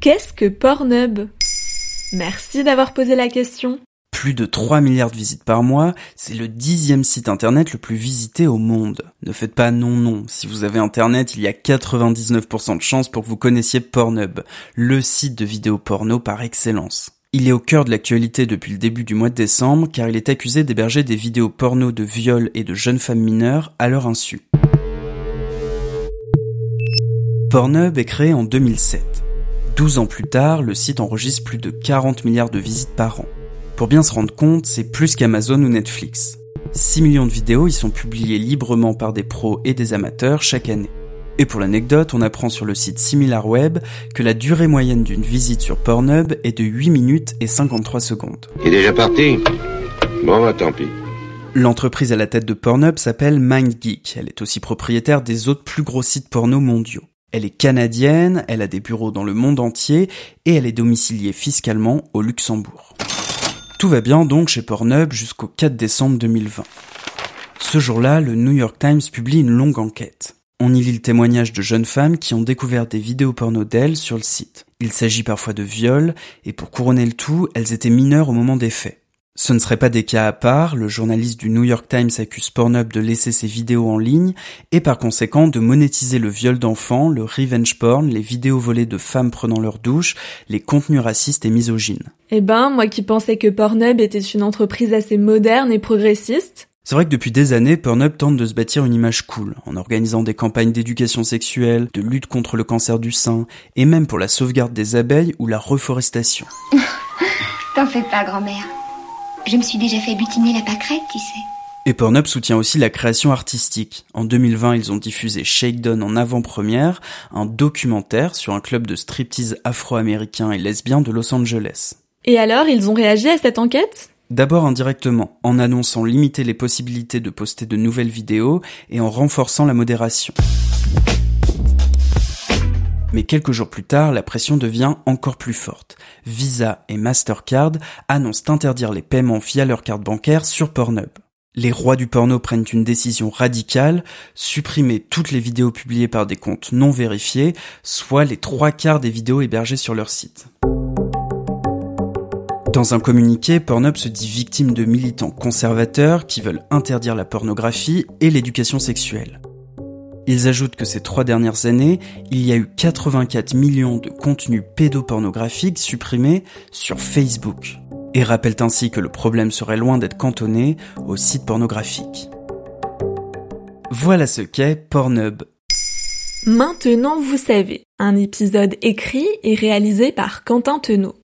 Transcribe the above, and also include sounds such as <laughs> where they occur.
Qu'est-ce que Pornhub? Merci d'avoir posé la question. Plus de 3 milliards de visites par mois, c'est le dixième site internet le plus visité au monde. Ne faites pas non non, si vous avez internet, il y a 99% de chances pour que vous connaissiez Pornhub, le site de vidéos porno par excellence. Il est au cœur de l'actualité depuis le début du mois de décembre car il est accusé d'héberger des vidéos porno de viols et de jeunes femmes mineures à leur insu. Pornhub est créé en 2007. 12 ans plus tard, le site enregistre plus de 40 milliards de visites par an. Pour bien se rendre compte, c'est plus qu'Amazon ou Netflix. 6 millions de vidéos y sont publiées librement par des pros et des amateurs chaque année. Et pour l'anecdote, on apprend sur le site SimilarWeb que la durée moyenne d'une visite sur Pornhub est de 8 minutes et 53 secondes. Il est déjà parti Bon bah tant pis. L'entreprise à la tête de Pornhub s'appelle MindGeek. Elle est aussi propriétaire des autres plus gros sites porno mondiaux. Elle est canadienne, elle a des bureaux dans le monde entier et elle est domiciliée fiscalement au Luxembourg. Tout va bien donc chez Pornhub jusqu'au 4 décembre 2020. Ce jour-là, le New York Times publie une longue enquête. On y lit le témoignage de jeunes femmes qui ont découvert des vidéos porno d'elles sur le site. Il s'agit parfois de viols, et pour couronner le tout, elles étaient mineures au moment des faits. Ce ne seraient pas des cas à part, le journaliste du New York Times accuse Pornhub de laisser ses vidéos en ligne et par conséquent de monétiser le viol d'enfants, le revenge porn, les vidéos volées de femmes prenant leur douche, les contenus racistes et misogynes. Eh ben, moi qui pensais que Pornhub était une entreprise assez moderne et progressiste, c'est vrai que depuis des années, Pornhub tente de se bâtir une image cool, en organisant des campagnes d'éducation sexuelle, de lutte contre le cancer du sein, et même pour la sauvegarde des abeilles ou la reforestation. <laughs> T'en fais pas, grand-mère. Je me suis déjà fait butiner la pâquerette, tu sais. Et Pornhub soutient aussi la création artistique. En 2020, ils ont diffusé Shakedown en avant-première, un documentaire sur un club de striptease afro-américain et lesbien de Los Angeles. Et alors, ils ont réagi à cette enquête? D'abord indirectement, en annonçant limiter les possibilités de poster de nouvelles vidéos et en renforçant la modération. Mais quelques jours plus tard, la pression devient encore plus forte. Visa et Mastercard annoncent interdire les paiements via leur carte bancaire sur Pornhub. Les rois du porno prennent une décision radicale, supprimer toutes les vidéos publiées par des comptes non vérifiés, soit les trois quarts des vidéos hébergées sur leur site. Dans un communiqué, Pornhub se dit victime de militants conservateurs qui veulent interdire la pornographie et l'éducation sexuelle. Ils ajoutent que ces trois dernières années, il y a eu 84 millions de contenus pédopornographiques supprimés sur Facebook, et rappellent ainsi que le problème serait loin d'être cantonné aux sites pornographiques. Voilà ce qu'est Pornhub Maintenant vous savez, un épisode écrit et réalisé par Quentin Tenot.